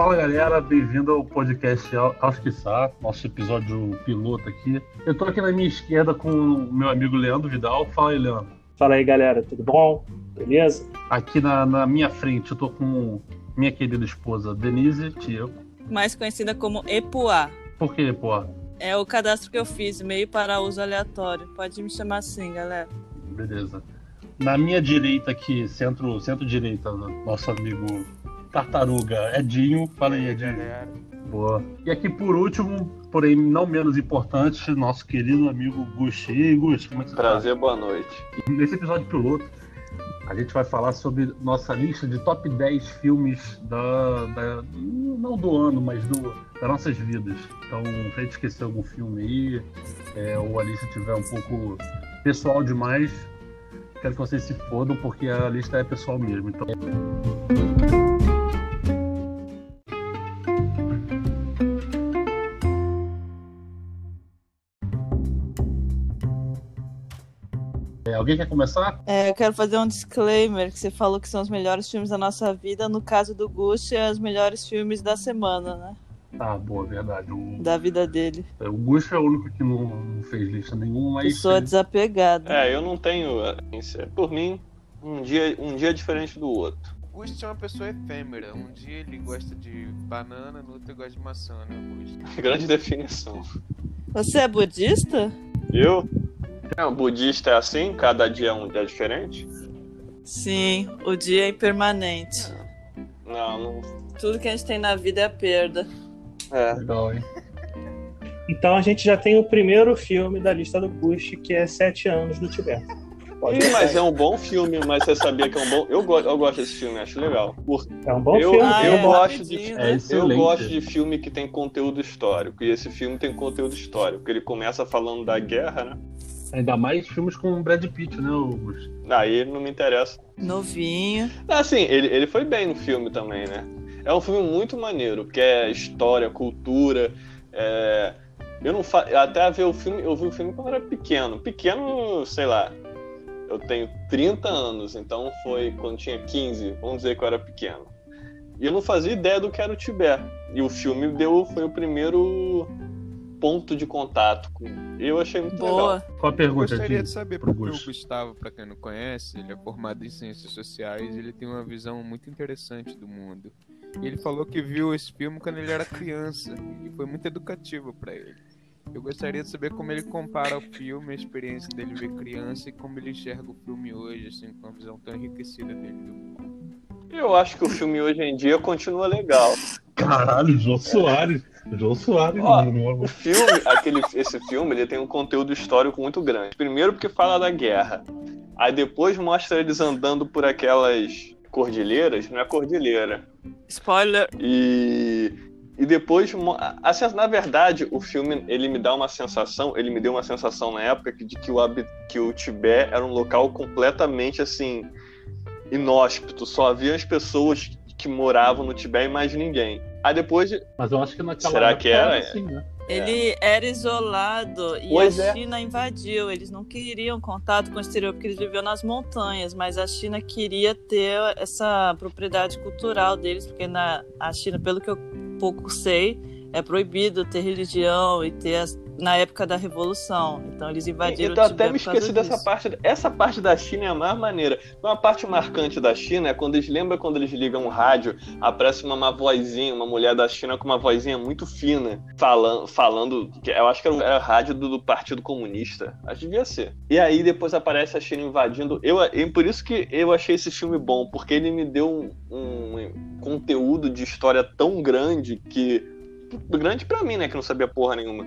Fala galera, bem-vindo ao podcast Alquiçá, nosso episódio piloto aqui. Eu tô aqui na minha esquerda com o meu amigo Leandro Vidal. Fala aí, Leandro. Fala aí galera, tudo bom? Beleza? Aqui na, na minha frente eu tô com minha querida esposa Denise Tio. Mais conhecida como Epuá. Por que Epuá? É o cadastro que eu fiz, meio para uso aleatório. Pode me chamar assim, galera. Beleza. Na minha direita aqui, centro, centro-direita, nosso amigo Tartaruga Edinho. Fala aí, Edinho. Boa. E aqui por último, porém não menos importante, nosso querido amigo Gusti. E Gusti, como é que você Prazer, tá? boa noite. nesse episódio piloto, a gente vai falar sobre nossa lista de top 10 filmes da, da não do ano, mas do, das nossas vidas. Então, se a gente esquecer algum filme aí, é, ou a lista tiver um pouco pessoal demais, quero que vocês se fodam, porque a lista é pessoal mesmo. Então. Alguém quer começar? É, eu quero fazer um disclaimer que você falou que são os melhores filmes da nossa vida. No caso do Gucci, é os melhores filmes da semana, né? Ah, boa, verdade. O, Da vida dele. é, o Gush é o único que não, não fez lista nenhuma, mas Pessoa fez- desapegada. É, eu não tenho. assim, Por mim, um dia, um dia é diferente do outro. Augusto é uma pessoa efêmera. Um dia ele gosta de banana, no outro ele gosta de maçã, né? Grande definição. Você é budista? Eu? É, o budista é assim? Cada dia é um dia diferente? Sim, o dia é impermanente. Não, não. Tudo que a gente tem na vida é perda. É. Legal, hein? Então a gente já tem o primeiro filme da lista do Bush, que é Sete Anos no Tibete. Pode Ih, mas é um bom filme, mas você sabia que é um bom. Eu, go... eu gosto desse filme, acho legal. É um bom eu filme. Ah, eu é, gosto de. É né? Eu gosto de filme que tem conteúdo histórico. E esse filme tem conteúdo histórico. Ele começa falando da guerra, né? Ainda mais filmes com o Brad Pitt, né, o Gush? Aí não me interessa. Novinho. Assim, ele, ele foi bem no filme também, né? É um filme muito maneiro, que é história, cultura. é, Eu não fa... Até ver o filme, eu vi o filme quando eu era pequeno. Pequeno, sei lá. Eu tenho 30 anos, então foi quando tinha 15, vamos dizer que eu era pequeno. E eu não fazia ideia do que era o Tibete. E o filme deu, foi o primeiro ponto de contato com. Eu achei muito Boa. legal. Qual a Eu pergunta gostaria aqui? de saber, porque o Gustavo, pra quem não conhece, ele é formado em ciências sociais, ele tem uma visão muito interessante do mundo. E ele falou que viu esse filme quando ele era criança, e foi muito educativo pra ele. Eu gostaria de saber como ele compara o filme, a experiência dele ver criança e como ele enxerga o filme hoje, assim, com uma visão tão enriquecida dele do mundo. Eu acho que o filme hoje em dia continua legal. Caralho, João Soares. João Soares. Ó, mano. O filme, aquele, esse filme, ele tem um conteúdo histórico muito grande. Primeiro porque fala da guerra. Aí depois mostra eles andando por aquelas cordilheiras, não é cordilheira. Spoiler. E, e depois, assim, na verdade, o filme ele me dá uma sensação, ele me deu uma sensação na época de que o, que o Tibete era um local completamente assim inóspito, só havia as pessoas que moravam no Tibete e mais ninguém. Aí depois, Mas eu acho que naquela Será época que era? assim, né? Ele era isolado e Pois a é. China invadiu. Eles não queriam contato com o exterior porque eles viviam nas montanhas, mas a China queria ter essa propriedade cultural deles, porque na a China, pelo que eu pouco sei, é proibido ter religião e ter as- na época da revolução. Então eles invadiram Então o até me esqueci dessa disso. parte. Essa parte da China é a mais maneira. Uma parte marcante da China é quando eles lembram quando eles ligam o rádio, aparece uma, uma vozinha, uma mulher da China com uma vozinha muito fina, falando, falando eu acho que era era rádio do, do Partido Comunista. Acho que devia ser. E aí depois aparece a China invadindo. Eu, e por isso que eu achei esse filme bom, porque ele me deu um, um conteúdo de história tão grande que grande pra mim, né, que não sabia porra nenhuma.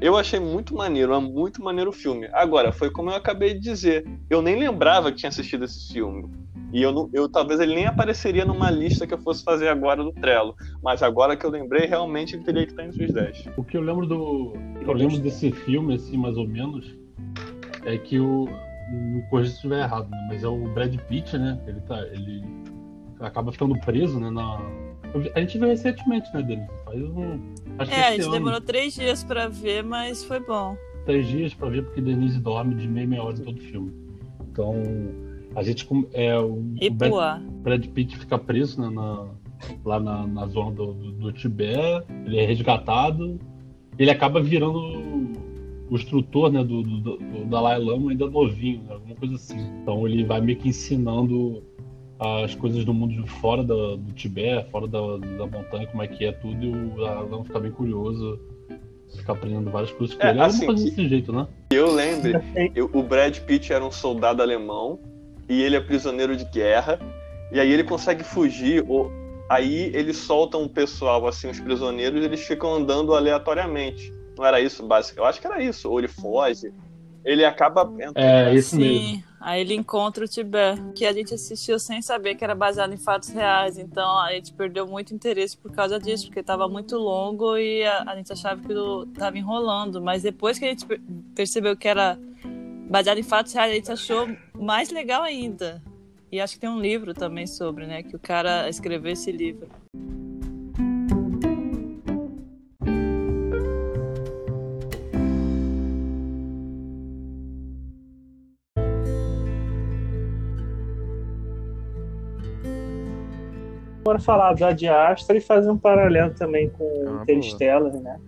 Eu achei muito maneiro, é muito maneiro o filme. Agora, foi como eu acabei de dizer. Eu nem lembrava que tinha assistido esse filme. E eu, eu talvez ele nem apareceria numa lista que eu fosse fazer agora do Trello. Mas agora que eu lembrei, realmente ele teria que estar entre os 10. O que eu lembro do. Eu lembro desse filme, assim, mais ou menos, é que o. Me corrija se estiver errado, né? Mas é o Brad Pitt, né? Ele tá. Ele acaba ficando preso, né? Na... A gente viu recentemente, né, dele? Faz um. Acho É, a gente ano, demorou três dias pra ver, mas foi bom. três dias pra ver, porque Denise dorme de meia meia hora em todo filme. Então, a gente. É, o, o Brad. Brad Pitt fica preso né, na, lá na, na zona do, do, do Tibete, ele é resgatado, ele acaba virando o instrutor né, do, do, do Dalai Lama ainda novinho, né, alguma coisa assim. Então ele vai meio que ensinando as coisas do mundo de fora do, do Tibete, fora da, da montanha, como é que é tudo, e o Lama fica bem curioso, fica aprendendo várias coisas com É, ele. É assim, que- desse jeito, né? Eu lembro, eu- o Brad Pitt era um soldado alemão e ele é prisioneiro de guerra. E aí ele consegue fugir. Ou, aí eles soltam um pessoal, assim, os prisioneiros, e eles ficam andando aleatoriamente. Não era isso, básico? Eu acho que era isso. Ou ele foge. Ele acaba. entrando- É, esse mesmo. Aí ele encontra o Tibete, que a gente assistiu sem saber que era baseado em fatos reais. Então a gente perdeu muito interesse por causa disso, porque estava muito longo e a, a gente achava que estava enrolando. Mas depois que a gente per- percebeu que era baseado em fatos reais, a gente achou mais legal ainda. E acho que tem um livro também sobre, né? Que o cara escreveu esse livro. Bora falar do Ad Astra e fazer um paralelo também com uma Interstellar, né?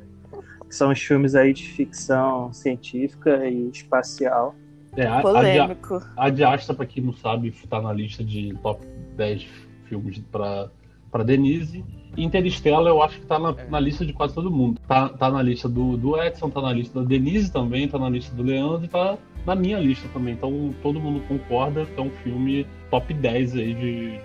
Que são os filmes aí de ficção científica e espacial. É, a, Polêmico. a de Astra, pra quem não sabe, tá na lista de top 10 filmes pra, pra Denise. E Interstellar eu acho que tá na, É. na lista de quase todo mundo. Tá, tá na lista do, do Edson, tá na lista da Denise também, tá na lista do Leandro e tá na minha lista também. Então todo mundo concorda que é um filme top 10 aí de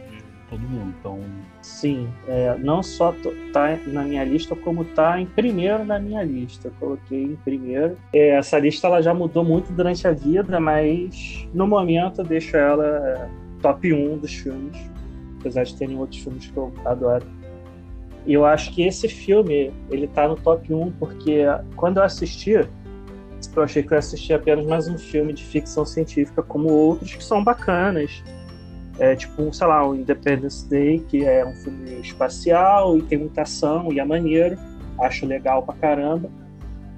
todo mundo. Então, Sim, é, não só tá na minha lista, como tá em primeiro na minha lista. Eu coloquei em primeiro. É, essa lista ela já mudou muito durante a vida, mas no momento eu deixo ela é, top 1 dos filmes. Apesar de terem outros filmes que eu adoro. E eu acho que esse filme, ele tá no top 1 porque quando eu assisti, eu achei que eu ia assistir apenas mais um filme de ficção científica, como outros que são bacanas. É tipo, sei lá, o Independence Day, que é um filme espacial e tem muita ação e é maneiro. Acho legal pra caramba.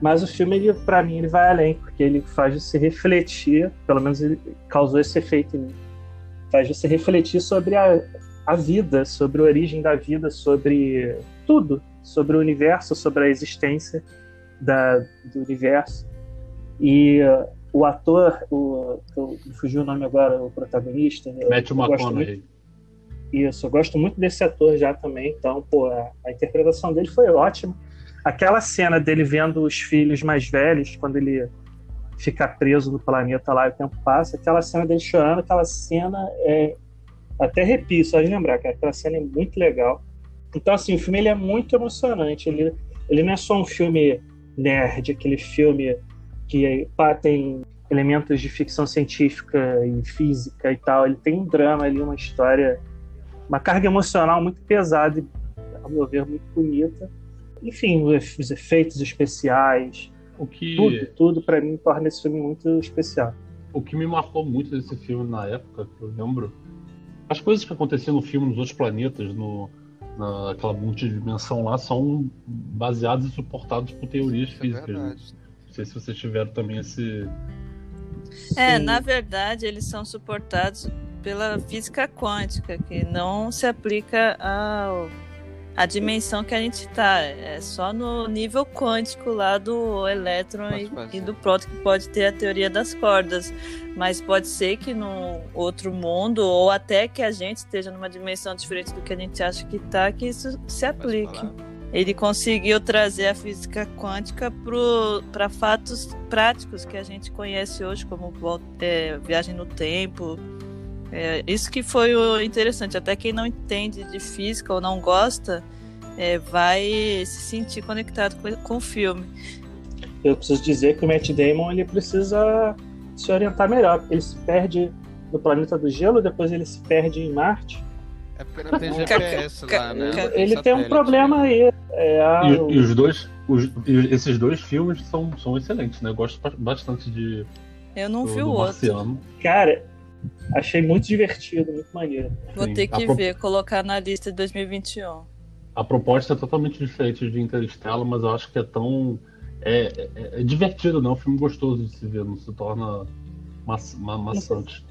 Mas o filme, ele, pra mim, ele vai além, porque ele faz você refletir, pelo menos ele causou esse efeito em mim, faz você refletir sobre a, a vida, sobre a origem da vida, sobre tudo, sobre o universo, sobre a existência da, do universo. E o ator, o, eu, fugiu o nome agora, o protagonista. eu- Matthew eu gosto McConaughey. isso, eu gosto muito desse ator já também, então, pô, a, a interpretação dele foi ótima. Aquela cena dele vendo os filhos mais velhos, quando ele fica preso no planeta lá e o tempo passa, aquela cena dele chorando, aquela cena é. Até arrepio, só de lembrar, que aquela cena é muito legal. Então, assim, o filme ele é muito emocionante. Ele, ele não é só um filme nerd, aquele filme que pá, tem elementos de ficção científica e física e tal. Ele tem um drama ali, uma história uma carga emocional muito pesada e, ao meu ver, muito bonita. Enfim, os os efeitos especiais, O que, tudo, tudo para mim torna esse filme muito especial. o que me marcou muito desse filme na época, que eu lembro, as coisas que aconteciam no filme nos outros planetas, no, naquela multidimensão lá, são baseadas e suportadas por teorias Isso é físicas. né? Não sei se vocês tiveram também esse. É, Sim. na verdade, eles são suportados pela física quântica, que não se aplica ao, à dimensão que a gente está. É só no nível quântico lá do elétron e, e do próton que pode ter a teoria das cordas. Mas pode ser que no outro mundo, ou até que a gente esteja numa dimensão diferente do que a gente acha que está, que isso se aplique. Ele conseguiu trazer a física quântica para fatos práticos que a gente conhece hoje, como é, viagem no tempo. É, isso que foi o interessante. Até quem não entende de física ou não gosta é, vai se sentir conectado com, com o filme. Eu preciso dizer que o Matt Damon ele precisa se orientar melhor, ele se perde no planeta do gelo, depois ele se perde em Marte. Tem GPS lá, né? Ele tem um problema aí. É, a- E, e os dois. os- e esses dois filmes são, são excelentes, né? Eu gosto ba- bastante de Eu não do, vi o outro. Marciano. Cara, achei muito divertido, muito maneiro. Vou Sim. ter que pro- ver, colocar na lista de 2021. A proposta é totalmente diferente de Interstellar, mas eu acho que é tão. É, é- é divertido, né? É um filme gostoso de se ver, não se torna ma ma maçante.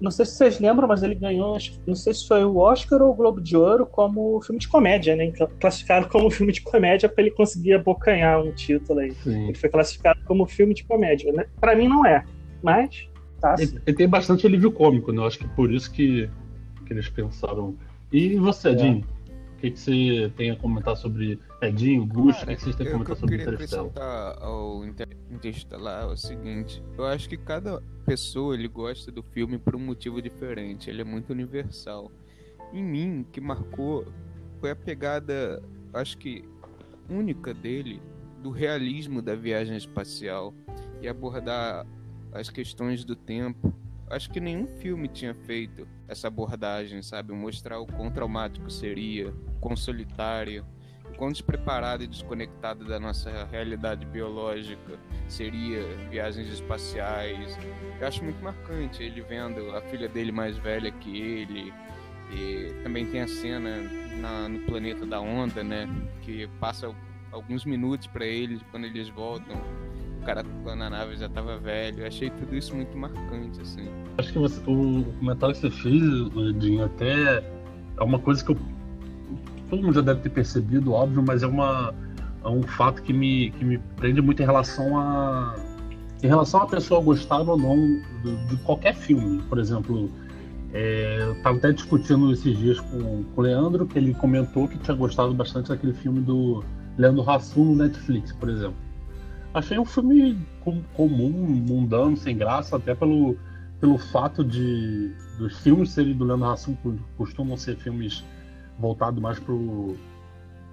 Não sei se vocês lembram, mas ele ganhou, não sei se foi o Oscar ou o Globo de Ouro como filme de comédia, né? Classificado como filme de comédia para ele conseguir abocanhar um título aí. Sim. Ele foi classificado como filme de comédia, né? Para mim não é, mas tá. Ele, ele, tem bastante alívio cômico, né? Eu acho que por isso que, que eles pensaram. E você, é. Jim? O que, que você tem a comentar sobre Edinho, Gusto? O que, que vocês têm a comentar sobre Interestelar? Eu queria acrescentar ao Interestelar é o seguinte. Eu acho que cada pessoa ele gosta do filme por um motivo diferente. Ele é muito universal. Em mim, que marcou foi a pegada, acho que única dele, do realismo da viagem espacial e abordar as questões do tempo acho que nenhum filme tinha feito essa abordagem, sabe? Mostrar o quão traumático seria, quão solitário, quão despreparado e desconectado da nossa realidade biológica seria viagens espaciais. Eu acho muito marcante ele vendo a filha dele mais velha que ele. E também tem a cena na, no planeta da onda, né? Que passa alguns minutos para eles quando eles voltam cara na nave já tava velho. Eu achei tudo isso muito marcante, assim. Acho que você, o comentário que você fez, Edinho, até é uma coisa que eu, todo mundo já deve ter percebido, óbvio, mas é, uma, é um fato que me, que me prende muito em relação a em relação a pessoa gostar ou não de, de qualquer filme. Por exemplo, é, eu estava até discutindo esses dias com, com o Leandro, que ele comentou que tinha gostado bastante daquele filme do Leandro Hassum no Netflix, por exemplo. Achei um filme comum, mundano, sem graça, até pelo, pelo fato de dos filmes serem do Leandro Hassum costumam ser filmes voltados mais para o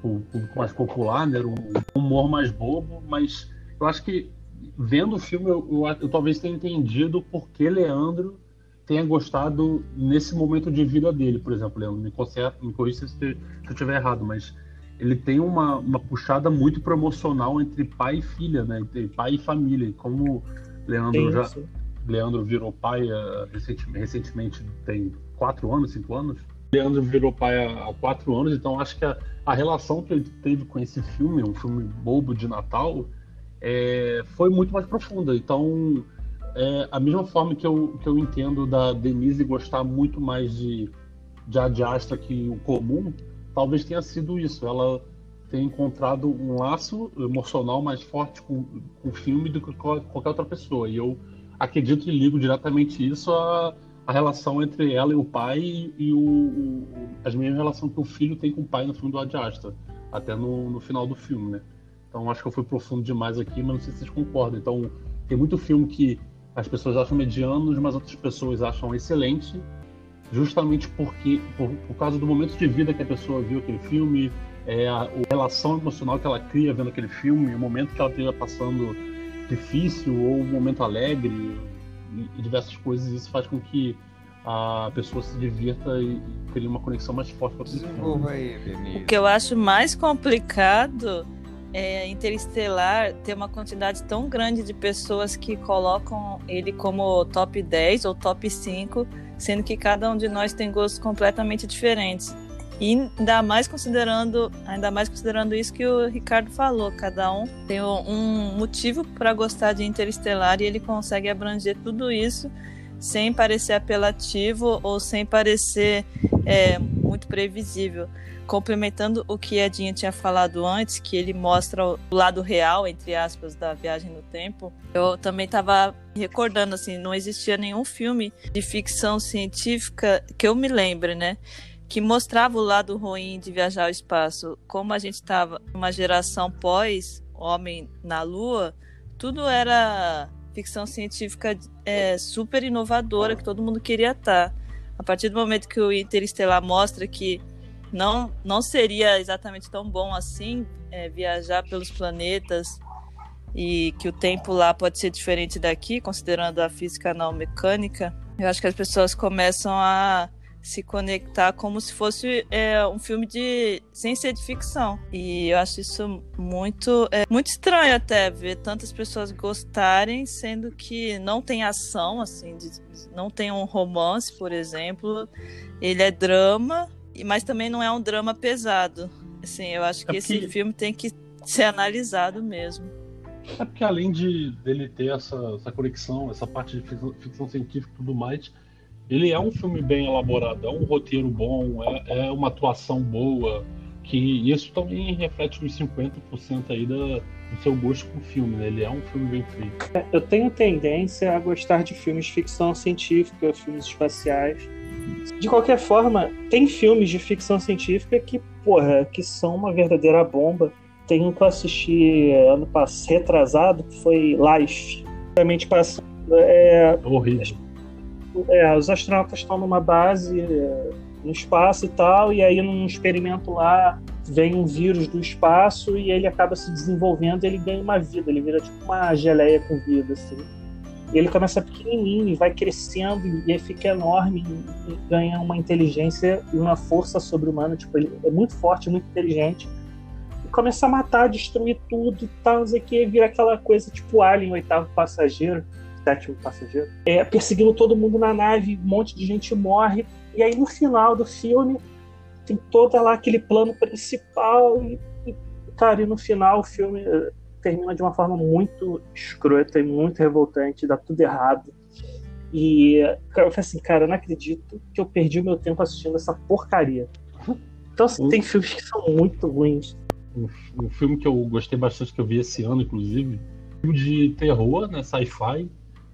público mais popular, né? um humor mais bobo, mas eu acho que vendo o filme eu, eu, eu talvez tenha entendido por que Leandro tenha gostado nesse momento de vida dele, por exemplo, Leandro, me, conserta, me corrija se, se eu estiver errado, mas ele tem uma, uma puxada muito promocional entre pai e filha, né? Entre pai e família. E como Leandro já Leandro virou pai uh, recentemente, recentemente, tem quatro anos, cinco anos. Leandro virou pai há, há quatro anos, então acho que a, a, relação que ele teve com esse filme, um filme bobo de Natal, é, foi muito mais profunda. Então, é, a mesma forma que eu, que eu entendo da Denise gostar muito mais de, de Ad Astra que o comum, talvez tenha sido isso. Ela tem encontrado um laço emocional mais forte com, com o filme do que qualquer outra pessoa. E eu acredito e ligo diretamente isso à, relação entre ela e o pai e o, o, as mesmas relações que o filho tem com o pai no filme do Ad Astra, até no, no final do filme, né? Então acho que eu fui profundo demais aqui, mas não sei se vocês concordam. Então tem muito filme que as pessoas acham medianos, mas outras pessoas acham excelente justamente porque por, por, causa do momento de vida que a pessoa viu aquele filme, é, a, a, relação emocional que ela cria vendo aquele filme, o momento que ela esteja passando difícil ou um momento alegre e, e, diversas coisas, isso faz com que a pessoa se divirta e, e crie uma conexão mais forte com aquele filme. Aí, o que eu acho mais complicado é Interestelar ter uma quantidade tão grande de pessoas que colocam ele como top 10 ou top 5 sendo que cada um de nós tem gostos completamente diferentes. E ainda mais considerando, ainda mais considerando isso que o Ricardo falou, cada um tem um motivo para gostar de Interestelar e ele consegue abranger tudo isso sem parecer apelativo ou sem parecer é, muito previsível complementando o que a Dinha tinha falado antes, que ele mostra o lado real, entre aspas, da viagem no tempo, eu também estava recordando, assim, não existia nenhum filme de ficção científica que eu me lembre, né? Que mostrava o lado ruim de viajar ao espaço. Como a gente estava numa geração pós Homem na Lua, tudo era ficção científica é, super inovadora que todo mundo queria estar. A partir do momento que o Interestelar mostra que não, não seria exatamente tão bom assim é, viajar pelos planetas e que o tempo lá pode ser diferente daqui, considerando a física não mecânica. Eu acho que as pessoas começam a se conectar como se fosse é, um filme de ciência de ficção. E eu acho isso muito, é, muito estranho até ver tantas pessoas gostarem, sendo que não tem ação, assim, de, não tem um romance, por exemplo. Ele é drama, mas também não é um drama pesado. Assim, eu acho é que é porque... esse filme tem que ser analisado mesmo. É porque além de dele ter essa, essa conexão, essa parte de ficção, ficção científica e tudo mais, ele é um filme bem elaborado, é um roteiro bom, é, é uma atuação boa, que isso também reflete uns 50% aí da, do seu gosto com o filme, né? Ele é um filme bem feito. Eu tenho tendência a gostar de filmes de ficção científica, filmes espaciais. De qualquer forma, tem filmes de ficção científica que, porra, que são uma verdadeira bomba. Tem um que eu assisti ano passado, retrasado, que foi Life. Realmente passando. É, horrível. É, os astronautas estão numa base é, no espaço e tal, e aí num experimento lá vem um vírus do espaço e ele acaba se desenvolvendo e ele ganha uma vida, ele vira tipo uma geleia com vida, assim. Ele começa pequenininho e vai crescendo e fica enorme e, e ganha uma inteligência e uma força sobre-humana, tipo, ele é muito forte, muito inteligente. E começa a matar, destruir tudo e tal, não sei o que, vira aquela coisa tipo Alien, oitavo passageiro, sétimo passageiro, é, perseguindo todo mundo na nave, um monte de gente morre. E aí no final do filme tem todo lá aquele plano principal e, e cara, e no final o filme termina de uma forma muito escrota e muito revoltante, dá tudo errado. E eu falei assim, cara, eu não acredito que eu perdi o meu tempo assistindo essa porcaria. Então, assim, tem filmes que são muito ruins. Um, um, filme que eu gostei bastante, que eu vi esse ano, inclusive, filme de terror, né, sci-fi,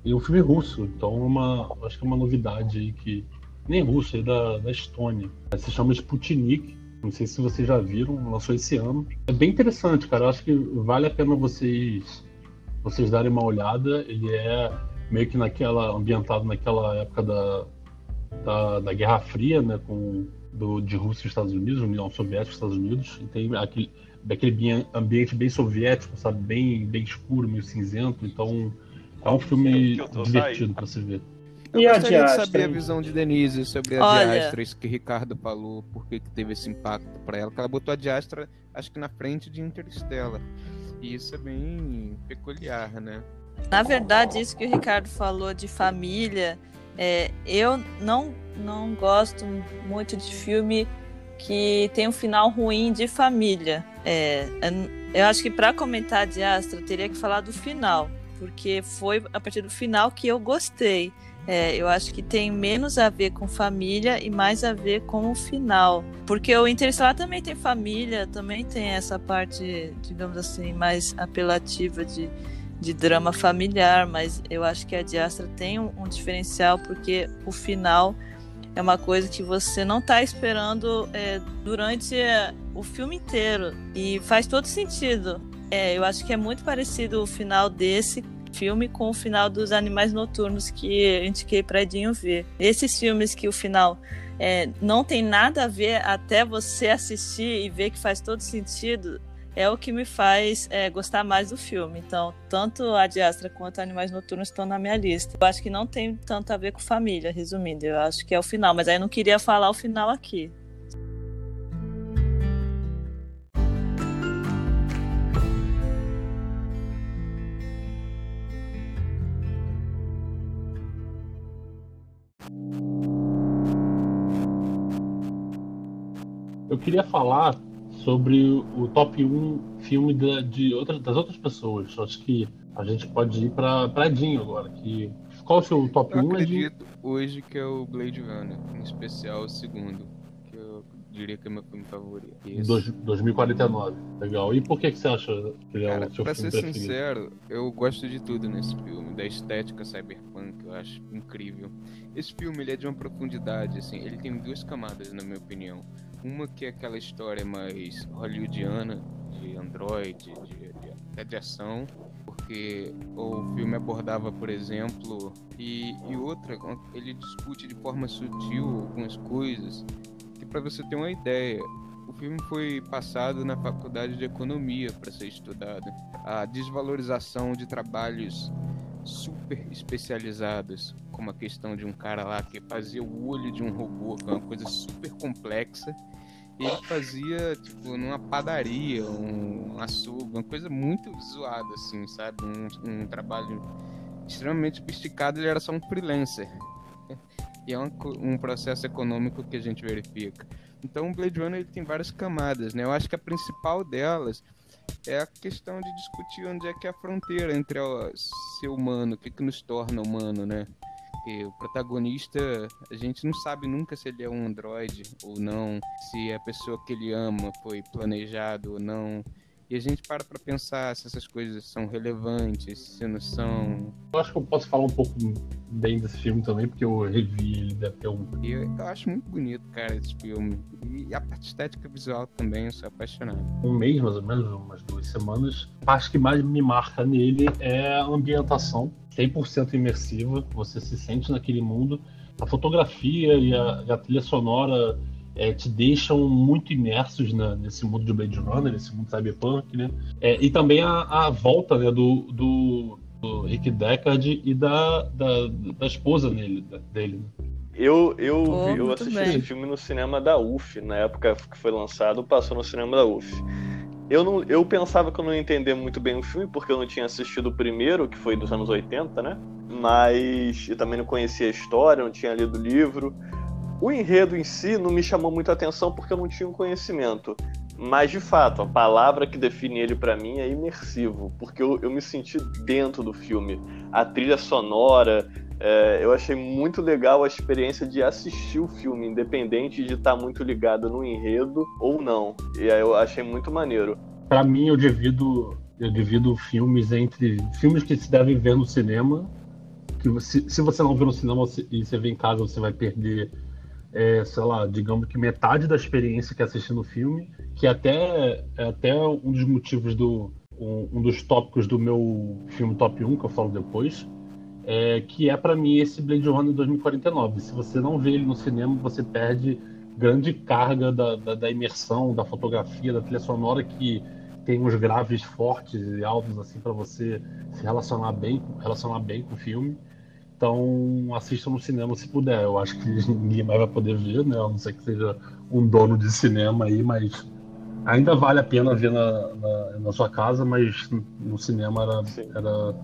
e um filme russo. Então, é uma, acho que é uma novidade aí que nem russo, é da, da Estônia. Se chama Sputnik. Não sei se vocês já viram, lançou esse ano. É bem interessante, cara. Eu acho que vale a pena vocês vocês darem uma olhada. Ele é meio que naquela ambientado naquela época da, da, da Guerra Fria, né, com do, de Rússia e Estados Unidos, União Soviética e Estados Unidos. E tem aquele aquele ambiente bem soviético, sabe, bem bem escuro, meio cinzento. Então é um filme divertido para se ver. Eu e gostaria de saber a visão de Denise sobre a Olha... Diastra, isso que Ricardo falou, por que teve esse impacto para ela, que ela botou a Diastra, acho que na frente de Interstellar. E isso é bem peculiar, né? Na verdade, isso que o Ricardo falou de família, é, eu não, não gosto muito de filme que tem um final ruim de família. É, eu acho que para comentar a Diastra, teria que falar do final, porque foi a partir do final que eu gostei. É, eu acho que tem menos a ver com família e mais a ver com o final. Porque o Interestelar também tem família, também tem essa parte, digamos assim, mais apelativa de, de drama familiar, mas eu acho que a Diastra tem um, um diferencial porque o final é uma coisa que você não está esperando é, durante é, o filme inteiro e faz todo sentido. É, eu acho que é muito parecido o final desse filme com o final dos Animais Noturnos que eu indiquei para Edinho ver. Esses filmes que o final é, não tem nada a ver até você assistir e ver que faz todo sentido, é o que me faz é, gostar mais do filme. Então, tanto a Diastra quanto Animais Noturnos estão na minha lista. Eu acho que não tem tanto a ver com família, resumindo. Eu acho que é o final, mas aí eu não queria falar o final aqui. Queria falar sobre o top 1 filme da, de outra, das outras pessoas. Acho que a gente pode ir para Dinho agora. Que, qual é o seu top eu 1? acredito hoje que é o Blade Runner, em especial o segundo. Que eu diria que é meu filme favorito. Dois, 2049. Legal. E por que, que você acha que ele é Cara, o seu pra filme ser sincero, eu gosto de tudo nesse filme. Da estética cyberpunk, eu acho incrível. Esse filme ele é de uma profundidade, assim. Ele tem duas camadas, na minha opinião uma que é aquela história mais hollywoodiana, de android, de, de, de ação, porque o filme abordava, por exemplo, e, e outra, ele discute de forma sutil algumas coisas, que para você ter uma ideia, o filme foi passado na faculdade de economia para ser estudado. A desvalorização de trabalhos super especializados, como a questão de um cara lá que fazia o olho de um robô, que é uma coisa super complexa, ele fazia, tipo, numa padaria, um, açougue, uma coisa muito zoada, assim, sabe? Um, um trabalho extremamente sofisticado, ele era só um freelancer. E é um, um processo econômico que a gente verifica. Então o Blade Runner ele tem várias camadas, né? Eu acho que a principal delas é a questão de discutir onde é que é a fronteira entre o ser humano, o que, que nos torna humano, né? Porque o protagonista, a gente não sabe nunca se ele é um androide ou não, se a pessoa que ele ama foi planejado ou não. E a gente para pra pensar se essas coisas são relevantes, se não são. Eu acho que eu posso falar um pouco bem desse filme também, porque eu revi ele deve ter um. Eu, eu acho muito bonito, cara, esse filme. E a parte estética visual também, eu sou apaixonado. Um mês, mais ou menos, umas duas semanas. A parte que mais me marca nele é a ambientação, 100% imersiva. Você se sente naquele mundo. A fotografia e a, e a trilha sonora é, te deixam muito imersos na, nesse mundo de Blade Runner, nesse mundo cyberpunk, né? É, e também a, a volta né, do, do, do, Rick Deckard e da, da, da esposa nele, dele. Né? Eu, eu, oh, vi, eu assisti bem. esse filme no cinema da UF, na época que foi lançado, passou no cinema da UF. Eu, não, eu pensava que eu não ia entender muito bem o filme, porque eu não tinha assistido o primeiro, que foi dos anos 80, né? Mas eu também não conhecia a história, não tinha lido o livro. O enredo em si não me chamou muito a atenção porque eu não tinha um conhecimento. Mas, de fato, a palavra que define ele para mim é imersivo, porque eu, eu, me senti dentro do filme. A trilha sonora, é, eu achei muito legal a experiência de assistir o filme, independente de estar tá muito ligado no enredo ou não. E aí eu achei muito maneiro. Para mim, eu divido, eu divido filmes entre filmes que se devem ver no cinema, que se, se você não vê no cinema e você vê em casa, você vai perder é, sei lá, digamos que metade da experiência que é assistir no filme, que até é até um dos motivos do um, um, dos tópicos do meu filme top 1 que eu falo depois, é que é para mim esse Blade Runner 2049. Se você não vê ele no cinema, você perde grande carga da, da, da imersão, da fotografia, da trilha sonora que tem uns graves fortes e altos assim para você se relacionar bem, relacionar bem com o filme. Então assistam no cinema se puder. Eu acho que ninguém mais vai poder ver, né? A não ser que seja um dono de cinema aí, mas ainda vale a pena ver na, na, na sua casa, mas no cinema era, era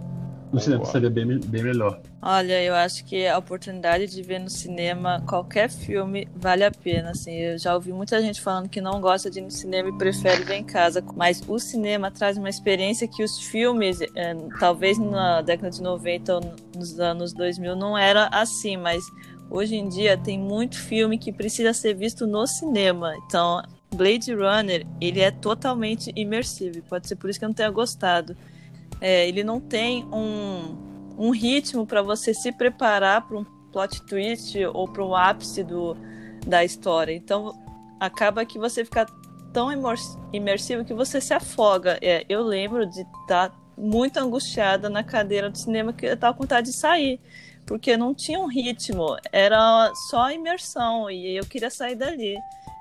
no cinema seria bem, bem melhor. Olha, eu acho que a oportunidade de ver no cinema qualquer filme vale a pena. Assim, eu já ouvi muita gente falando que não gosta de ir no cinema e prefere ver em casa, mas o cinema traz uma experiência que os filmes, é, talvez na década de 90 ou nos anos 2000, não era assim, mas hoje em dia tem muito filme que precisa ser visto no cinema. Então, Blade Runner, ele é totalmente imersivo. Pode ser por isso que eu não tenha gostado. É, ele não tem um, um ritmo para você se preparar para um plot twist ou para o ápice do, da história. Então, acaba que você fica tão imersivo que você se afoga. É, eu lembro de estar tá muito angustiada na cadeira do cinema que eu estava com vontade de sair, porque não tinha um ritmo, era só imersão e eu queria sair dali.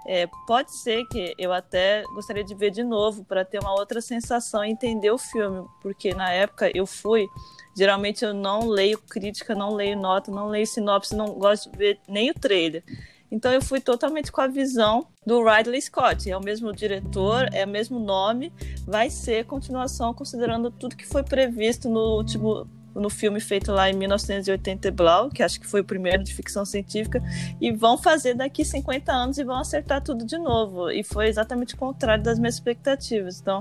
É, pode ser que eu até gostaria de ver de novo para ter uma outra sensação e entender o filme, porque na época eu fui. Geralmente eu não leio crítica, não leio nota, não leio sinopse, não gosto de ver nem o trailer. Então eu fui totalmente com a visão do Ridley Scott. É o mesmo diretor, é o mesmo nome, vai ser continuação considerando tudo que foi previsto no último no filme feito lá em 1980 Blau, que acho que foi o primeiro de ficção científica, e vão fazer daqui 50 anos e vão acertar tudo de novo. E foi exatamente o contrário das minhas expectativas. Então,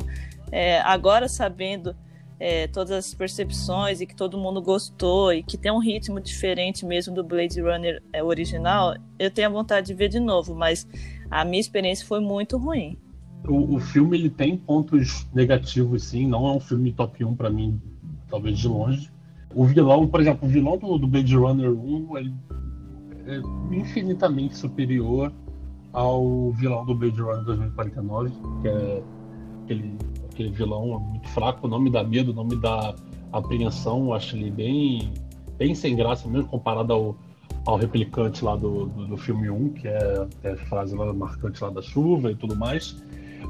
é, agora sabendo é, todas as percepções e que todo mundo gostou e que tem um ritmo diferente mesmo do Blade Runner é, original, eu tenho a vontade de ver de novo, mas a minha experiência foi muito ruim. O, o filme ele tem pontos negativos, sim. Não é um filme top 1 para mim, talvez de longe. O vilão, por exemplo, o vilão do, do Blade Runner 1 ele é infinitamente superior ao vilão do Blade Runner 2049, que é aquele, aquele vilão muito fraco, não me dá medo, não me dá apreensão, acho ele bem, bem sem graça, mesmo comparado ao, ao replicante lá do, do, do filme 1, que é, é a frase lá marcante lá da chuva e tudo mais.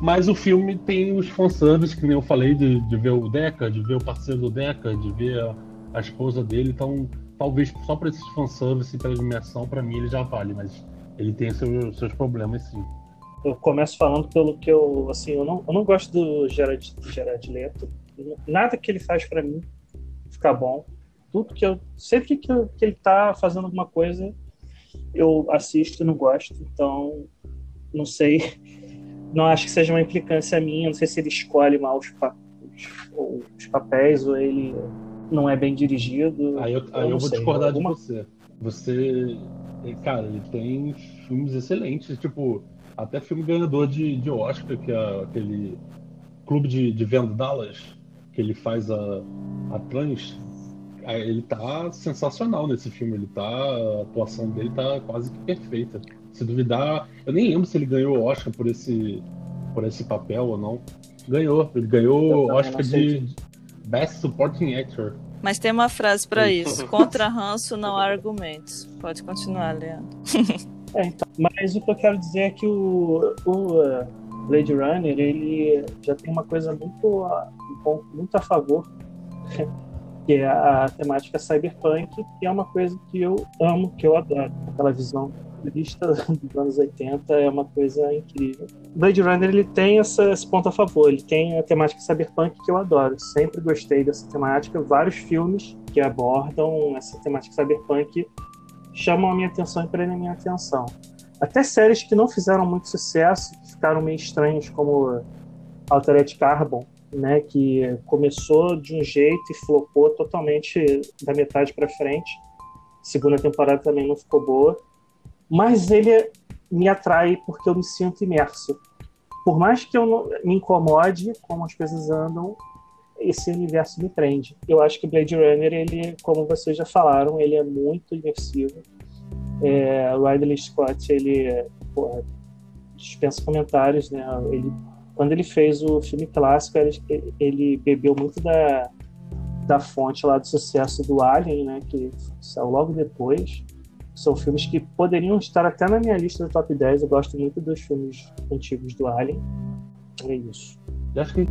Mas o filme tem os fanservice, que nem eu falei, de, de ver o Deca, de ver o parceiro do Deca, de ver a, a esposa dele, então talvez só para esses fanservice e pela dimensão, para mim ele já vale, mas ele tem seus, seus problemas sim. Eu começo falando pelo que eu, assim, eu não, eu não gosto do Gerard, Gerard Leto. Nada que ele faz para mim fica bom. Tudo que eu, sempre que, que ele tá fazendo alguma coisa, eu assisto e não gosto. Então, não sei, não acho que seja uma implicância minha. Não sei se ele escolhe mal os, pa, os, os papéis ou ele não é bem dirigido. Aí eu, aí eu, vou sei, discordar alguma... de você. você. Cara, ele tem filmes excelentes, tipo, até filme ganhador de, de Oscar, que é aquele Clube de, de Venda Dallas, que ele faz a, a trans. Ele tá sensacional nesse filme, ele tá. A atuação dele tá quase que perfeita. Se duvidar, eu nem lembro se ele ganhou o Oscar por esse, por esse papel ou não. Ganhou, ele ganhou Oscar de Best Supporting Actor. Mas tem uma frase para isso: contra ranço não há argumentos. Pode continuar, Leandro. é, então, mas o que eu quero dizer é que o, o uh, Blade Runner ele já tem uma coisa muito, muito a favor, que é a temática cyberpunk, que é uma coisa que eu amo, que eu adoro. Aquela visão futurista dos anos 80 é uma coisa incrível. Blade Runner ele tem essa, esse ponto a favor, ele tem a temática cyberpunk que eu adoro. Sempre gostei dessa temática. Vários filmes que abordam essa temática cyberpunk chamam a minha atenção e prendem a minha atenção. Até séries que não fizeram muito sucesso, que ficaram meio estranhas, como Altered Carbon, né, que começou de um jeito e flopou totalmente da metade para frente. Segunda temporada também não ficou boa mas ele me atrai porque eu me sinto imerso. Por mais que eu me incomode como as coisas andam, esse universo me prende. Eu acho que Blade Runner, ele, como vocês já falaram, ele é muito imersivo. É, Ridley Scott, ele porra, dispensa comentários, né? Ele, quando ele fez o filme clássico, ele, ele bebeu muito da, da fonte lá do sucesso do Alien, né? Que saiu logo depois. São filmes que poderiam estar até na minha lista do top 10. Eu gosto muito dos filmes antigos do Alien. É isso. Eu acho que.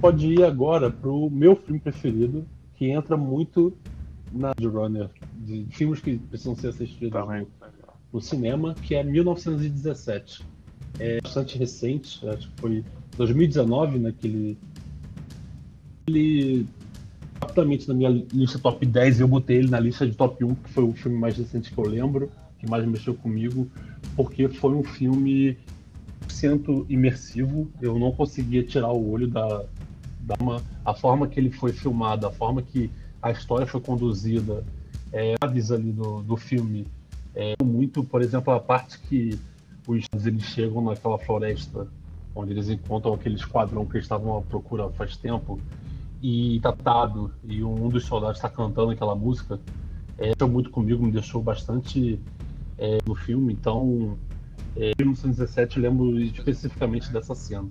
Pode ir agora pro meu filme preferido, que entra muito na de Runner, de filmes que precisam ser assistidos no, no cinema, que é 1917 é bastante recente, acho que foi 2019, né, ele rapidamente na minha lista top 10 eu botei ele na lista de top 1, que foi o filme mais recente que eu lembro, que mais mexeu comigo, porque foi um filme 100% imersivo, eu não conseguia tirar o olho da, da uma, a forma que ele foi filmado, a forma que a história foi conduzida, é, aves ali do, do filme, é, muito, por exemplo, a parte que os eles chegam naquela floresta onde eles encontram aquele esquadrão que eles estavam à procura faz tempo e tá atado e um dos soldados está cantando aquela música. É, muito comigo me deixou bastante é, no filme. Então é, em 1917 eu lembro especificamente dessa cena.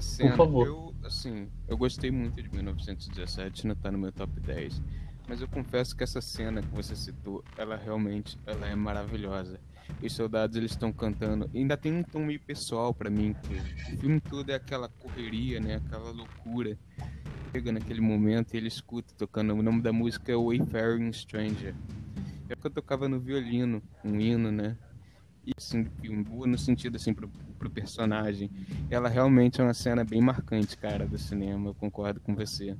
Cena por favor. eu, assim eu gostei muito de 1917 não tá no meu top 10 mas eu confesso que essa cena que você citou ela realmente ela é maravilhosa os soldados eles estão cantando. E ainda tem um tom meio pessoal para mim. O filme todo é aquela correria, né? Aquela loucura. Chega naquele momento e ele escuta tocando. O nome da música é Wayfaring Stranger. É que eu tocava no violino, um hino, né? E assim, boa no sentido assim pro, pro personagem. Ela realmente é uma cena bem marcante, cara, do cinema. Eu concordo com você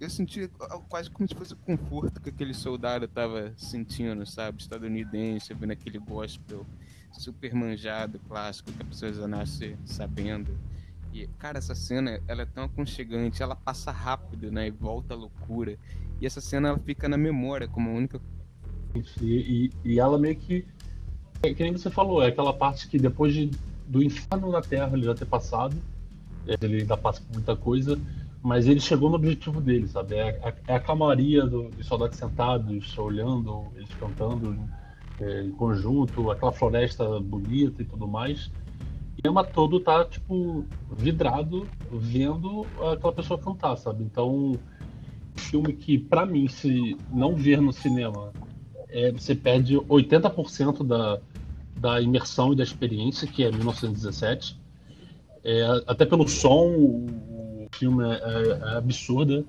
eu senti quase como se fosse o conforto que aquele soldado tava sentindo, sabe? Estadunidense, vendo aquele gospel super manjado, clássico, que a pessoa já nasce sabendo. E, cara, essa cena, ela é tão aconchegante, ela passa rápido, né? E volta à loucura. E essa cena, ela fica na memória como a única... E, e, e ela meio que... É, que nem você falou, é aquela parte que depois de, do inferno na Terra ele já ter passado, ele ainda passa por muita coisa, mas ele chegou no objetivo dele, sabe? É a, é a calmaria do, dos soldados sentados, olhando, eles cantando é, em conjunto, aquela floresta bonita e tudo mais. E o todo tá, tipo, vidrado vendo aquela pessoa cantar, sabe? Então, filme que, para mim, se não ver no cinema, é, você perde 80% da, da imersão e da experiência, que é 1917. É, até pelo som, filme é, é, é absurda.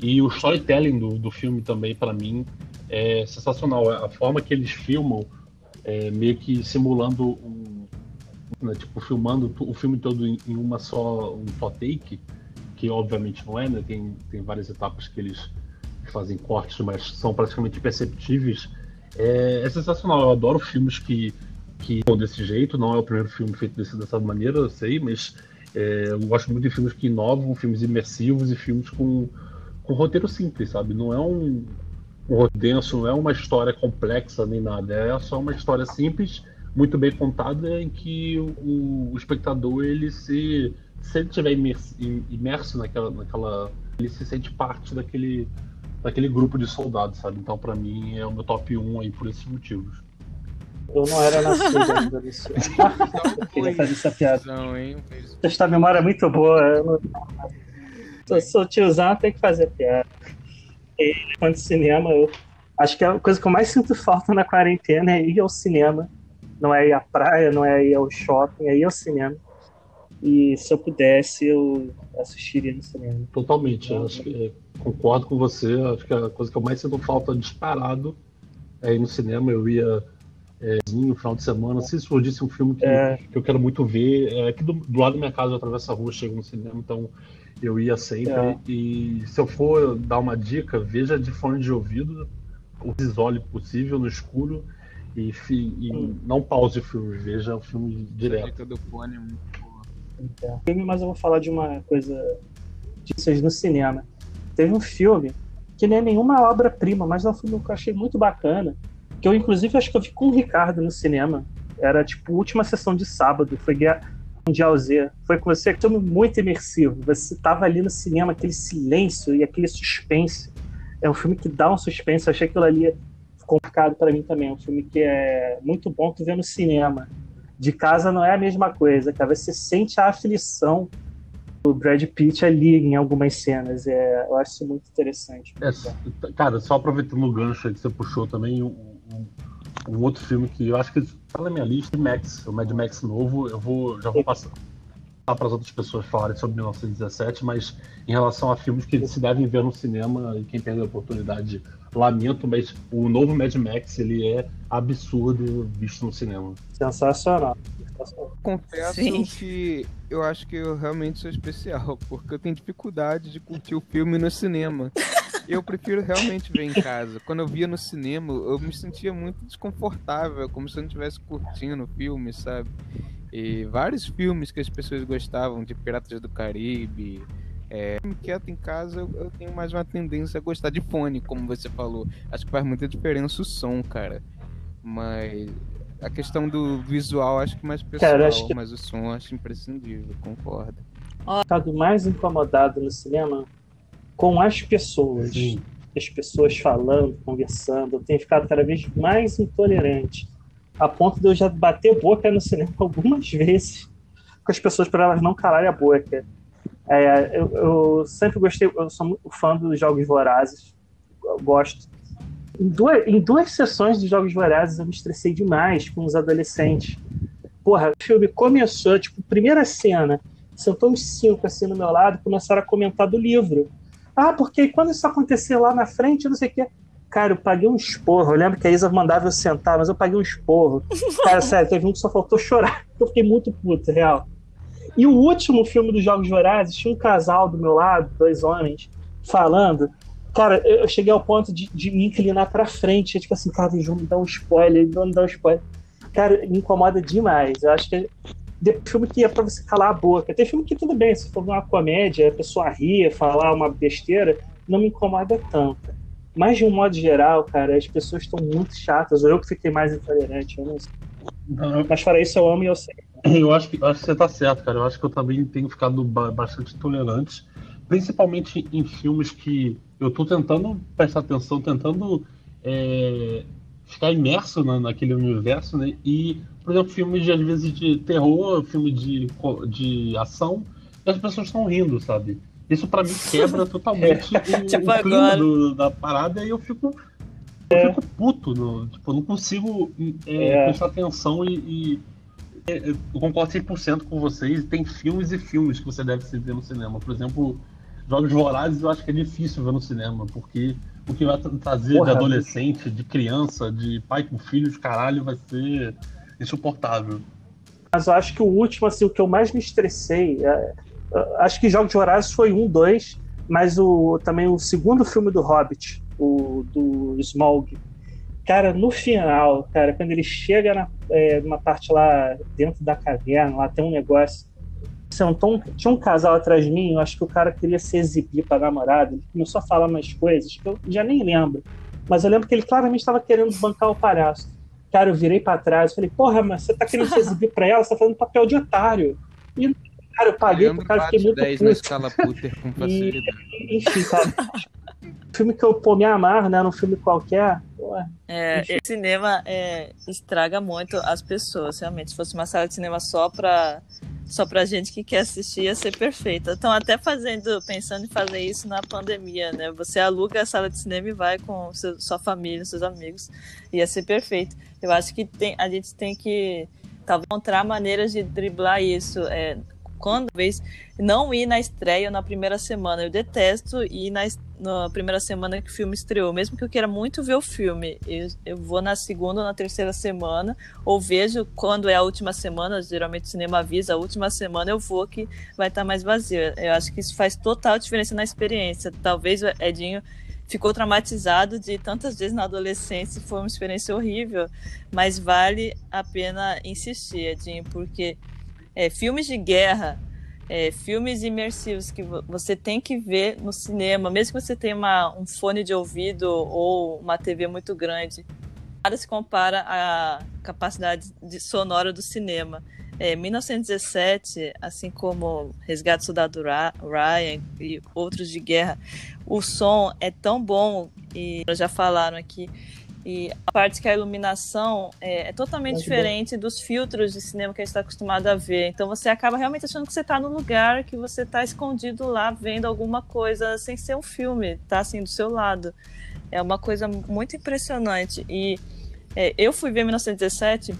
E o storytelling do, do filme também, para mim, é sensacional. A forma que eles filmam, é, meio que simulando um. Né, tipo, filmando o filme todo em, em, uma só, um só take, que obviamente não é, né? Tem, tem várias etapas que eles fazem cortes, mas são praticamente perceptíveis. É, é sensacional. Eu adoro filmes que que desse jeito. Não é o primeiro filme feito desse, dessa maneira, eu sei, mas é, eu gosto muito de filmes que inovam, filmes imersivos e filmes com, com roteiro simples, sabe? Não é um, um roteiro denso, não é uma história complexa nem nada. É só uma história simples, muito bem contada, em que o, o espectador, ele se, se ele estiver imerso, imerso naquela, naquela. ele se sente parte daquele, daquele grupo de soldados, sabe? Então, para mim, é o meu top 1 aí por esses motivos. Eu não era nascido ainda nesse Eu queria fazer essa piada. Não, hein? Esta memória é muito boa. Eu, não... eu sou tiozão, tem que fazer piada. E, quando cinema, eu acho que a coisa que eu mais sinto falta na quarentena é ir ao cinema. Não é ir à praia, não é ir ao shopping, é ir ao cinema. E se eu pudesse, eu assistiria no cinema. Totalmente. Eu acho que, concordo com você. Acho que a coisa que eu mais sinto falta disparado é ir no cinema. Eu ia é, no final de semana, se surgisse um filme que, é. que eu quero muito ver, é aqui do, do, lado da minha casa eu atravesso a rua, chego no cinema, então eu ia sempre. É. E se eu for dar uma dica, veja de fone de ouvido, o isole possível no escuro e, e não pause o filme, veja o filme direto. A dica do fone é muito boa. Então, mas eu vou falar de uma coisa disso no cinema. Teve um filme que não é nenhuma obra-prima, mas é um filme que eu achei muito bacana, que eu, inclusive, acho que eu vi com o Ricardo no cinema. Era, tipo, última sessão de sábado. Foi Guerra Mundial Z. Foi com você. Filme muito imersivo. Você tava ali no cinema, aquele silêncio e aquele suspense. É um filme que dá um suspense. Eu achei aquilo ali complicado para mim também. É um filme que é muito bom tu ver no cinema. De casa não é a mesma coisa, cara. Você sente a aflição do Brad Pitt ali em algumas cenas. É, eu acho isso muito interessante. É, cara, só aproveitando o gancho que você puxou também, um, um, outro filme que eu acho que tá na minha lista, Max, o Mad Max novo, eu vou já vou passar para as outras pessoas falarem sobre 1917, mas em relação a filmes que se devem ver no cinema e quem perdeu a oportunidade, lamento, mas o novo Mad Max ele é absurdo visto no cinema. Sensacional. Confesso Sim. que eu acho que eu realmente sou especial, porque eu tenho dificuldade de curtir o filme no cinema. Eu prefiro realmente ver em casa. Quando eu via no cinema, eu me sentia muito desconfortável, como se eu não estivesse curtindo o filme, sabe? E vários filmes que as pessoas gostavam, de Piratas do Caribe, é, quieto em casa, eu, eu, tenho mais uma tendência a gostar de fone, como você falou. Acho que faz muita diferença o som, cara. Mas a questão do visual acho que mais pessoal, cara, que... mas o som acho imprescindível, concordo. Estado mais incomodado no cinema com as pessoas. Sim. As pessoas falando, conversando. Eu tenho ficado cada vez mais intolerante. A ponto de eu já bater boca no cinema algumas vezes com as pessoas para elas não calarem a boca. É, eu, eu, sempre gostei, eu sou fã dos Jogos Vorazes. Eu gosto. Em duas, em duas sessões dos Jogos Vorazes eu me estressei demais com os adolescentes. Porra, o filme começou, tipo, primeira cena, sentou uns cinco assim no meu lado e começaram a comentar do livro. Ah, porque quando isso acontecer lá na frente, não sei o quê. Cara, eu paguei um esporro. Eu lembro que a Isa mandava eu sentar, mas eu paguei um esporro. Cara, sério, teve um que só faltou chorar. Eu fiquei muito puto, real. E o último filme dos Jogos Vorazes tinha um casal do meu lado, dois homens, falando. Cara, eu cheguei ao ponto de, de me inclinar pra frente. Tipo assim, cara, eles vão me dar um spoiler, eles vão me dar um spoiler. Cara, me incomoda demais. Eu acho que de filme que é pra você calar a boca. Tem filme que tudo bem, se for uma comédia, a pessoa rir, falar uma besteira, não me incomoda tanto. Mas de um modo geral, cara, as pessoas estão muito chatas. Ou eu que fiquei mais intolerante, eu não sei. Não, Mas fora isso, eu amo e eu sei. Eu acho que, acho que você tá certo, cara. Eu acho que eu também tenho ficado bastante tolerante. Principalmente em filmes que eu tô tentando prestar atenção, tentando é, ficar imerso na, naquele universo, né? E por exemplo, filmes de, às vezes de terror, filme de, de ação, e as pessoas estão rindo, sabe? Isso para mim quebra totalmente o, tipo o clima do, da parada e eu fico. Eu é. fico puto, no, tipo, eu não consigo é, é. prestar atenção e, e é, eu concordo 100% com vocês. Tem filmes e filmes que você deve se ver no cinema. Por exemplo, Jogos Vorazes eu acho que é difícil ver no cinema, porque o que vai trazer Porra, de adolescente, de criança, de pai com filhos, caralho, vai ser insuportável. Mas eu acho que o último, assim, o que eu mais me estressei, é, acho que Jogos de Horários foi um, dois, mas o, também o segundo filme do Hobbit, o do Smaug, Cara, no final, cara, quando ele chega na, é, numa parte lá dentro da caverna, lá tem um negócio. Sentou um, tinha um casal atrás de mim, eu acho que o cara queria se exibir para namorada. Ele começou a falar umas coisas que eu já nem lembro. Mas eu lembro que ele claramente estava querendo bancar o palhaço. Cara, eu virei para trás e falei, porra, mas você tá querendo se exibir para ela, você tá fazendo papel de otário. E, cara, eu paguei pro cara, fiquei muito 10 puto. na escala Puter com facilidade. E, enfim, cara. filme que eu pô, me amarro, né? Num filme qualquer. é, cinema é, estraga muito as pessoas, realmente. Se fosse uma sala de cinema só pra, só pra gente que quer assistir, ia ser perfeita. Estão até fazendo, pensando em fazer isso na pandemia, né? Você aluga a sala de cinema e vai com seu, sua família, seus amigos. Ia ser perfeito. Eu acho que tem, a gente tem que talvez encontrar maneiras de driblar isso. É, quando vez não ir na estreia na primeira semana. Eu detesto ir na, na primeira semana que o filme estreou, mesmo que eu queira muito ver o filme. Eu, eu vou na segunda ou na terceira semana, ou vejo quando é a última semana, geralmente o cinema avisa, a última semana eu vou que vai estar mais vazio. Eu acho que isso faz total diferença na experiência. Talvez o Edinho ficou traumatizado de tantas vezes na adolescência, foi uma experiência horrível, mas vale a pena insistir, Edinho, porque é, filmes de guerra, é, filmes imersivos que você tem que ver no cinema, mesmo que você tenha uma, um fone de ouvido ou uma TV muito grande, nada se compara à capacidade de sonora do cinema. É, 1917, assim como Resgate do Soldado Ryan e outros de guerra, o som é tão bom e já falaram aqui e a parte que a iluminação é, é totalmente Muito diferente bom. dos filtros de cinema que a gente está acostumado a ver. Então você acaba realmente achando que você está no lugar, que você está escondido lá vendo alguma coisa sem ser um filme, tá assim do seu lado. É uma coisa muito impressionante. E é, eu fui ver 1917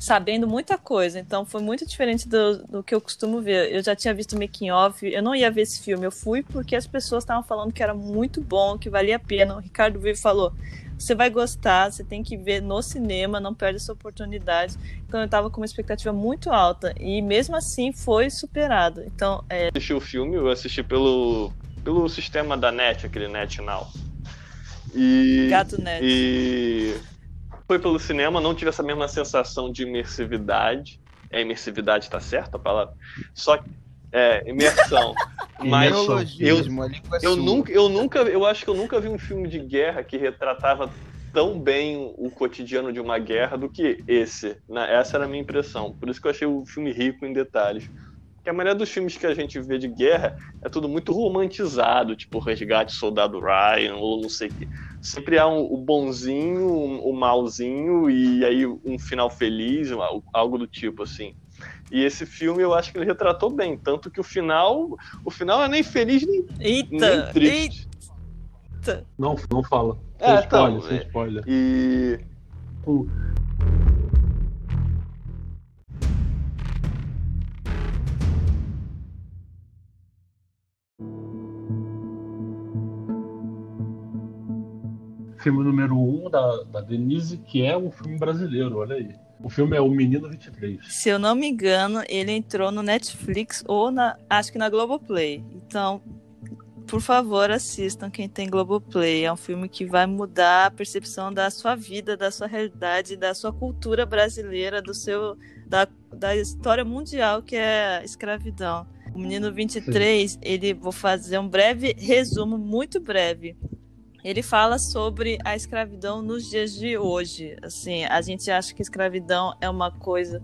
sabendo muita coisa, então foi muito diferente do, do que eu costumo ver. Eu já tinha visto making off, eu não ia ver esse filme, eu fui porque as pessoas estavam falando que era muito bom, que valia a pena. O Ricardo Vivo falou: você vai gostar, você tem que ver no cinema, não perde essa oportunidade. Então eu estava com uma expectativa muito alta e mesmo assim foi superado. Então, é... assisti o filme, eu assisti pelo pelo sistema da Net, aquele Net Now. E Gato Net. E foi pelo cinema, não tive essa mesma sensação de imersividade. É imersividade, tá certo a palavra? Só que é, imersão. Mas eu, eu nunca, eu nunca, eu acho que eu nunca vi um filme de guerra que retratava tão bem o cotidiano de uma guerra do que esse. Né? Essa era a minha impressão. Por isso que eu achei o filme rico em detalhes. Porque a maioria dos filmes que a gente vê de guerra é tudo muito romantizado, tipo Resgate Soldado Ryan, ou não sei o que. Sempre há um, o bonzinho, o um, um malzinho, e aí um final feliz, algo do tipo assim. E esse filme eu acho que ele retratou bem, tanto que o final, o final é nem feliz nem, eita, nem triste. Eita. Não, não fala. Sem é, spoiler, então, sem é, spoiler. E uh. Filme número um da, da Denise, que é um filme brasileiro, olha aí. O filme é O Menino 23. Se eu não me engano, ele entrou no Netflix ou na. Acho que na Globoplay. Então, por favor, assistam quem tem Globoplay. É um filme que vai mudar a percepção da sua vida, da sua realidade, da sua cultura brasileira, do seu. da, da história mundial que é a escravidão. O Menino 23, Sim. ele vou fazer um breve resumo, muito breve ele fala sobre a escravidão nos dias de hoje. Assim, a gente acha que escravidão é uma coisa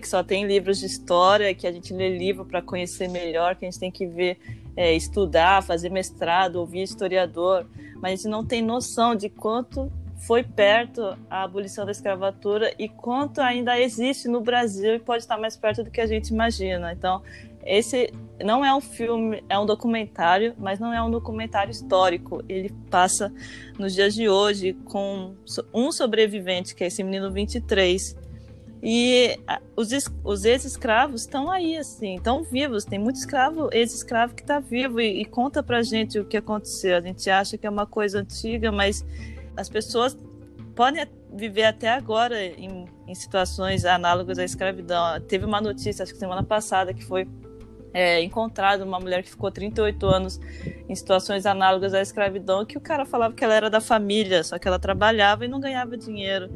que só tem livros de história, que a gente lê livro para conhecer melhor, que a gente tem que ver, é, estudar, fazer mestrado, ouvir historiador, mas a gente não tem noção de quanto foi perto a abolição da escravatura e quanto ainda existe no Brasil e pode estar mais perto do que a gente imagina. Então, esse não é um filme, é um documentário, mas não é um documentário histórico. Ele passa nos dias de hoje com um sobrevivente, que é esse menino 23. E os, os ex-escravos estão aí, assim, estão vivos. Tem muito escravo, ex-escravo que está vivo e, e conta pra gente o que aconteceu. A gente acha que é uma coisa antiga, mas as pessoas podem viver até agora em, em situações análogas à escravidão. Teve uma notícia, acho que semana passada, que foi é, encontrado uma mulher que ficou 38 anos em situações análogas à escravidão, que o cara falava que ela era da família, só que ela trabalhava e não ganhava dinheiro.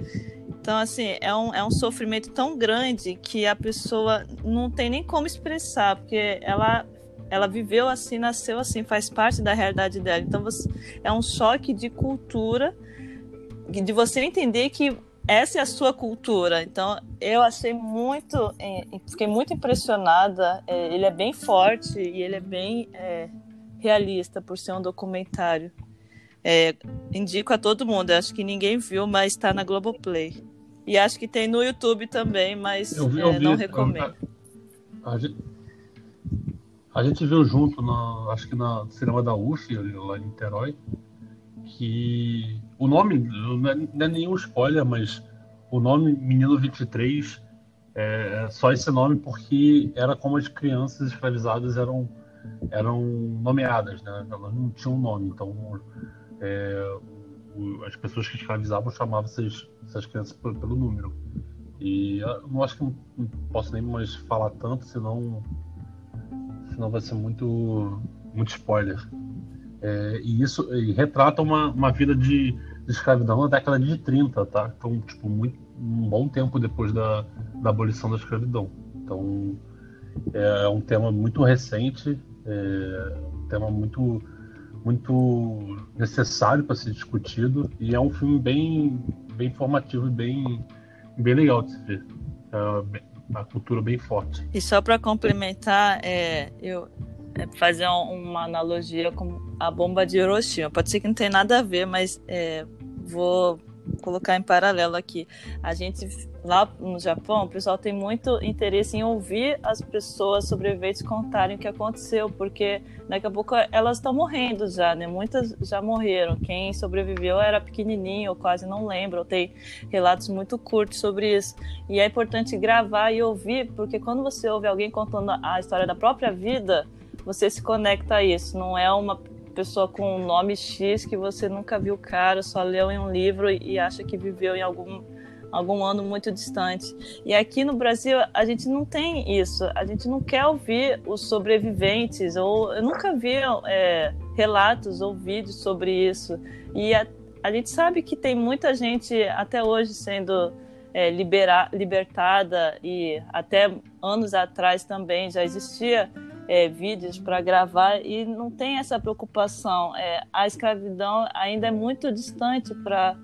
Então, assim, é um, é um sofrimento tão grande que a pessoa não tem nem como expressar, porque ela, ela viveu assim, nasceu assim, faz parte da realidade dela. Então, você, é um choque de cultura, de você entender que essa é a sua cultura. Então, eu achei muito, é, fiquei muito impressionada. É, ele é bem forte e ele é bem é, realista por ser um documentário. É, indico a todo mundo. Acho que ninguém viu, mas está na Globoplay. E acho que tem no YouTube também, mas eu vi, eu é, vi, não recomendo. A, a, gente, a, gente, viu junto, na, acho que na cinema da UF, lá em Niterói que o nome, não é, não é nenhum spoiler, mas o nome Menino 23 é, é só esse nome porque era como as crianças escravizadas eram, eram nomeadas, né? Elas não tinham nome, então é, as pessoas que escravizavam chamavam essas, essas crianças pelo, pelo número. E eu não acho que não, não posso nem mais falar tanto, senão, senão vai ser muito, muito spoiler. É, e isso e retrata uma, uma vida de, de, escravidão na década de 30, tá? Então, tipo, muito, um bom tempo depois da, da abolição da escravidão. Então, é um tema muito recente, é um tema muito, muito necessário para ser discutido e é um filme bem, bem informativo e bem, bem legal de se ver. É uma cultura bem forte. E só para complementar, é, eu, é fazer uma analogia com a bomba de Hiroshima. Pode ser que não tenha nada a ver, mas é, vou colocar em paralelo aqui. A gente lá no Japão, o pessoal tem muito interesse em ouvir as pessoas sobreviventes contarem o que aconteceu, porque daqui a pouco elas estão morrendo já, né? Muitas já morreram. Quem sobreviveu era pequenininho, ou quase não lembra, ou tem relatos muito curtos sobre isso. E é importante gravar e ouvir, porque quando você ouve alguém contando a história da própria vida, você se conecta a isso. Não é uma pessoa com um nome X que você nunca viu o cara, só leu em um livro e acha que viveu em algum, algum ano muito distante. E aqui no Brasil a gente não tem isso. A gente não quer ouvir os sobreviventes, ou eu nunca vi é, relatos ou vídeos sobre isso. E a, a gente sabe que tem muita gente até hoje sendo é, libera, libertada e até anos atrás também já existia é, vídeos para gravar e não tem essa preocupação. É, a escravidão ainda é muito distante para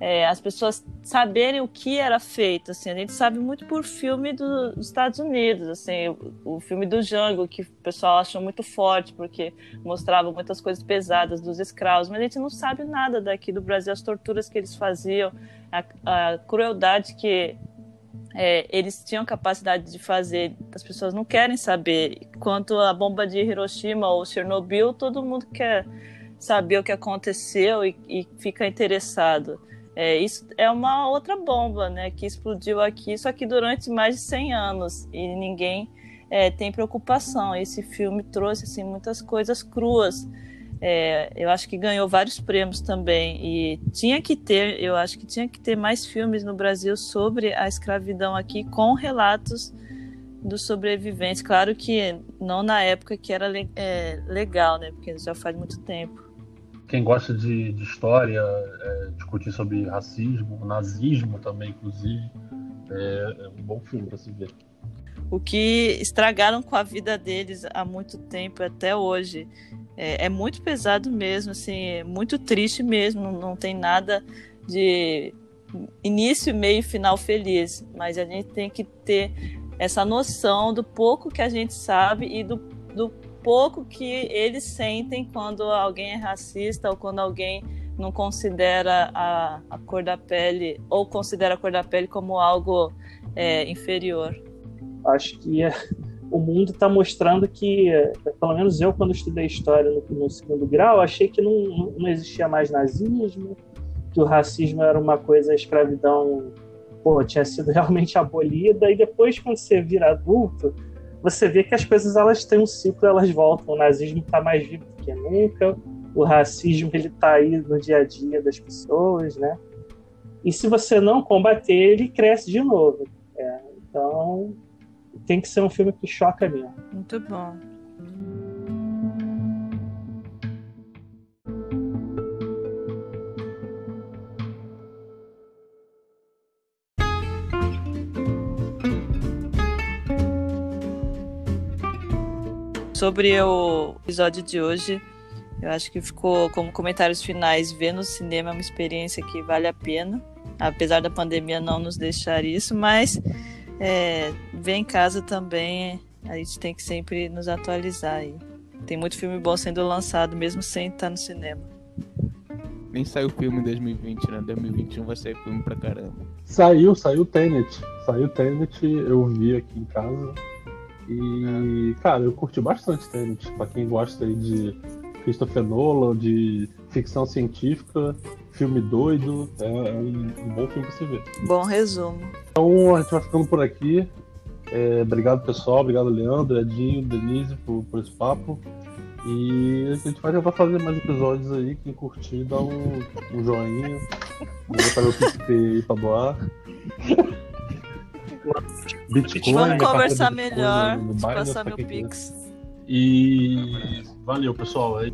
é, as pessoas saberem o que era feito. Assim, a gente sabe muito por filme do, dos Estados Unidos, assim, o, o, filme do Django, que o pessoal achou muito forte, porque mostrava muitas coisas pesadas dos escravos, mas a gente não sabe nada daqui do Brasil, as torturas que eles faziam, a, a crueldade que é, eles tinham capacidade de fazer, as pessoas não querem saber. Quanto à bomba de Hiroshima ou Chernobyl, todo mundo quer saber o que aconteceu e, e fica interessado. É, isso é uma outra bomba, né, que explodiu aqui, só que durante mais de 100 anos e ninguém é, tem preocupação. Esse filme trouxe assim muitas coisas cruas é, eu acho que ganhou vários prêmios também e tinha que ter, eu acho que tinha que ter mais filmes no Brasil sobre a escravidão aqui com relatos dos sobreviventes. Claro que não na época que era é, legal, né? Porque já faz muito tempo. Quem gosta de, de história, é, discutir sobre racismo, nazismo também, inclusive, é, é um bom filme para se ver o que estragaram com a vida deles há muito tempo até hoje. É, é muito pesado mesmo, assim, é muito triste mesmo, não, tem nada de início, meio e final feliz, mas a gente tem que ter essa noção do pouco que a gente sabe e do, do pouco que eles sentem quando alguém é racista ou quando alguém não considera a, a cor da pele ou considera a cor da pele como algo é, inferior. Acho que é, o mundo está mostrando que, pelo menos eu, quando estudei história no, no segundo grau, achei que não, não existia mais nazismo, que o racismo era uma coisa, a escravidão pô, tinha sido realmente abolida, e depois, quando você vira adulto, você vê que as coisas elas têm um ciclo, elas voltam. O nazismo está mais vivo do que nunca, o racismo ele está aí no dia a dia das pessoas, né? E se você não combater, ele cresce de novo. É, então, tem que ser um filme que choca mesmo. Muito bom. Sobre o episódio de hoje, eu acho que ficou como comentários finais, ver no cinema é uma experiência que vale a pena, apesar da pandemia não nos deixar isso, mas é, ver em casa também a gente tem que sempre nos atualizar aí. Tem muito filme bom sendo lançado, mesmo sem estar no cinema. Nem saiu filme em 2020, né? 2021 vai sair filme pra caramba. Saiu, saiu Tenet. Saiu Tenet, eu vi aqui em casa. E, cara, eu curti bastante Tenet. Pra quem gosta aí de Christopher Nolan, de ficção científica, filme doido, é, é um, um, bom filme pra você ver. Bom resumo. Então a gente vai ficando por aqui. É, obrigado, pessoal. Obrigado, Leandro, Edinho, Denise, por, por esse papo. E a gente vai tentar fazer mais episódios aí. Quem curtir, dá um, um joinha. Vou fazer o PicPay aí pra doar. Bitcoin. Vamos conversar Bitcoin melhor. No passar meu Pix. E valeu, pessoal. Aí.